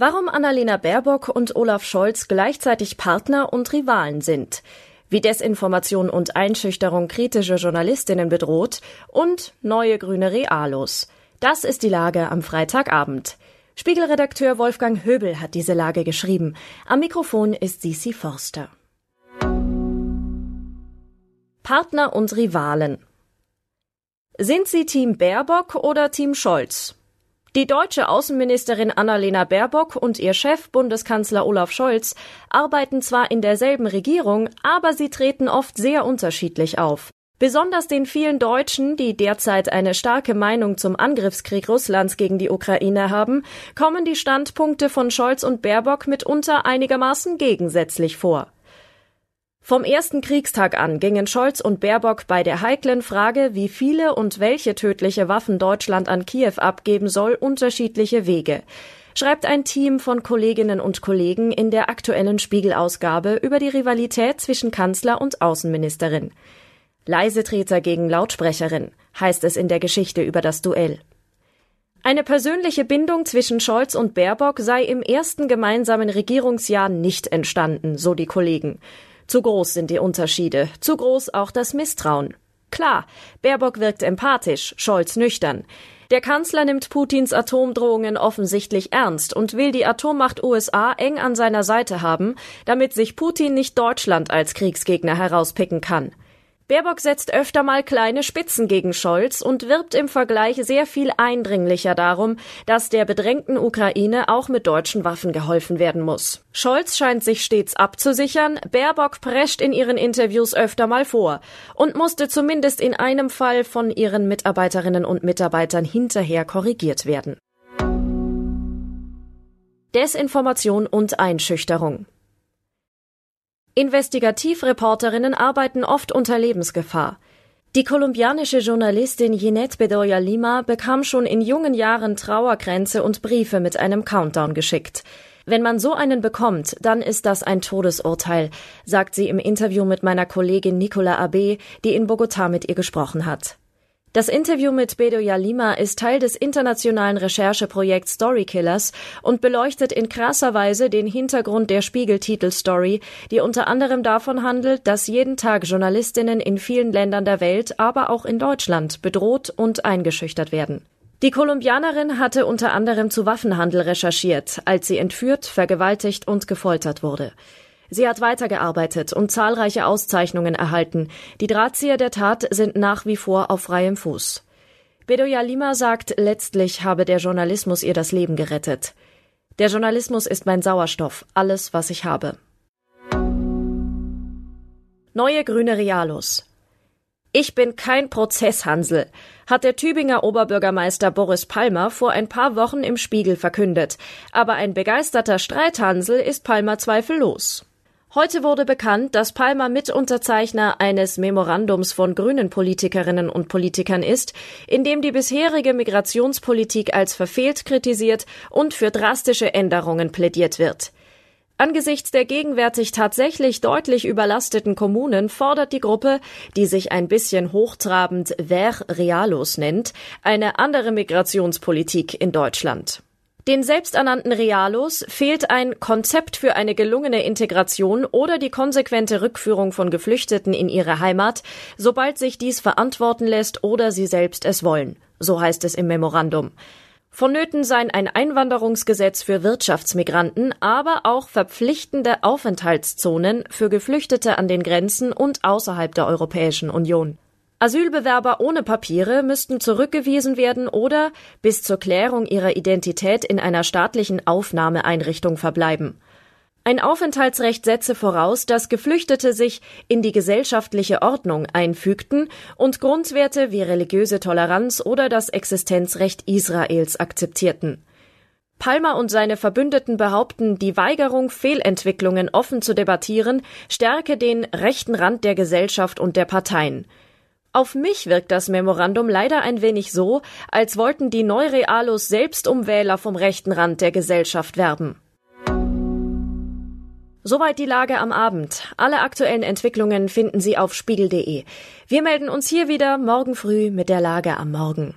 Warum Annalena Baerbock und Olaf Scholz gleichzeitig Partner und Rivalen sind, wie Desinformation und Einschüchterung kritische Journalistinnen bedroht und neue grüne Realos. Das ist die Lage am Freitagabend. Spiegelredakteur Wolfgang Höbel hat diese Lage geschrieben. Am Mikrofon ist Sisi Forster. Partner und Rivalen. Sind Sie Team Baerbock oder Team Scholz? Die deutsche Außenministerin Annalena Baerbock und ihr Chef Bundeskanzler Olaf Scholz arbeiten zwar in derselben Regierung, aber sie treten oft sehr unterschiedlich auf. Besonders den vielen Deutschen, die derzeit eine starke Meinung zum Angriffskrieg Russlands gegen die Ukraine haben, kommen die Standpunkte von Scholz und Baerbock mitunter einigermaßen gegensätzlich vor. Vom ersten Kriegstag an gingen Scholz und Baerbock bei der heiklen Frage, wie viele und welche tödliche Waffen Deutschland an Kiew abgeben soll, unterschiedliche Wege schreibt ein Team von Kolleginnen und Kollegen in der aktuellen Spiegelausgabe über die Rivalität zwischen Kanzler und Außenministerin. Leisetreter gegen Lautsprecherin heißt es in der Geschichte über das Duell. Eine persönliche Bindung zwischen Scholz und Baerbock sei im ersten gemeinsamen Regierungsjahr nicht entstanden, so die Kollegen. Zu groß sind die Unterschiede, zu groß auch das Misstrauen. Klar, Baerbock wirkt empathisch, Scholz nüchtern. Der Kanzler nimmt Putins Atomdrohungen offensichtlich ernst und will die Atommacht USA eng an seiner Seite haben, damit sich Putin nicht Deutschland als Kriegsgegner herauspicken kann. Baerbock setzt öfter mal kleine Spitzen gegen Scholz und wirbt im Vergleich sehr viel eindringlicher darum, dass der bedrängten Ukraine auch mit deutschen Waffen geholfen werden muss. Scholz scheint sich stets abzusichern, Baerbock prescht in ihren Interviews öfter mal vor und musste zumindest in einem Fall von ihren Mitarbeiterinnen und Mitarbeitern hinterher korrigiert werden. Desinformation und Einschüchterung Investigativreporterinnen arbeiten oft unter Lebensgefahr. Die kolumbianische Journalistin Jeanette Bedoya Lima bekam schon in jungen Jahren Trauerkränze und Briefe mit einem Countdown geschickt. Wenn man so einen bekommt, dann ist das ein Todesurteil, sagt sie im Interview mit meiner Kollegin Nicola Abe, die in Bogotá mit ihr gesprochen hat. Das Interview mit Bedoya Lima ist Teil des internationalen Rechercheprojekts Storykillers und beleuchtet in krasser Weise den Hintergrund der Spiegel-Titelstory, die unter anderem davon handelt, dass jeden Tag Journalistinnen in vielen Ländern der Welt, aber auch in Deutschland bedroht und eingeschüchtert werden. Die Kolumbianerin hatte unter anderem zu Waffenhandel recherchiert, als sie entführt, vergewaltigt und gefoltert wurde. Sie hat weitergearbeitet und zahlreiche Auszeichnungen erhalten. Die Drahtzieher der Tat sind nach wie vor auf freiem Fuß. Bedoya Lima sagt, letztlich habe der Journalismus ihr das Leben gerettet. Der Journalismus ist mein Sauerstoff, alles, was ich habe. Neue grüne Realos. Ich bin kein Prozesshansel, hat der Tübinger Oberbürgermeister Boris Palmer vor ein paar Wochen im Spiegel verkündet. Aber ein begeisterter Streithansel ist Palmer zweifellos. Heute wurde bekannt, dass Palmer Mitunterzeichner eines Memorandums von grünen Politikerinnen und Politikern ist, in dem die bisherige Migrationspolitik als verfehlt kritisiert und für drastische Änderungen plädiert wird. Angesichts der gegenwärtig tatsächlich deutlich überlasteten Kommunen fordert die Gruppe, die sich ein bisschen hochtrabend Ver Realos nennt, eine andere Migrationspolitik in Deutschland. Den selbsternannten Realos fehlt ein Konzept für eine gelungene Integration oder die konsequente Rückführung von Geflüchteten in ihre Heimat, sobald sich dies verantworten lässt oder sie selbst es wollen. So heißt es im Memorandum. Vonnöten seien ein Einwanderungsgesetz für Wirtschaftsmigranten, aber auch verpflichtende Aufenthaltszonen für Geflüchtete an den Grenzen und außerhalb der Europäischen Union. Asylbewerber ohne Papiere müssten zurückgewiesen werden oder bis zur Klärung ihrer Identität in einer staatlichen Aufnahmeeinrichtung verbleiben. Ein Aufenthaltsrecht setze voraus, dass Geflüchtete sich in die gesellschaftliche Ordnung einfügten und Grundwerte wie religiöse Toleranz oder das Existenzrecht Israels akzeptierten. Palmer und seine Verbündeten behaupten, die Weigerung, Fehlentwicklungen offen zu debattieren, stärke den rechten Rand der Gesellschaft und der Parteien. Auf mich wirkt das Memorandum leider ein wenig so, als wollten die Neurealos selbst um Wähler vom rechten Rand der Gesellschaft werben. Soweit die Lage am Abend. Alle aktuellen Entwicklungen finden Sie auf spiegel.de. Wir melden uns hier wieder morgen früh mit der Lage am Morgen.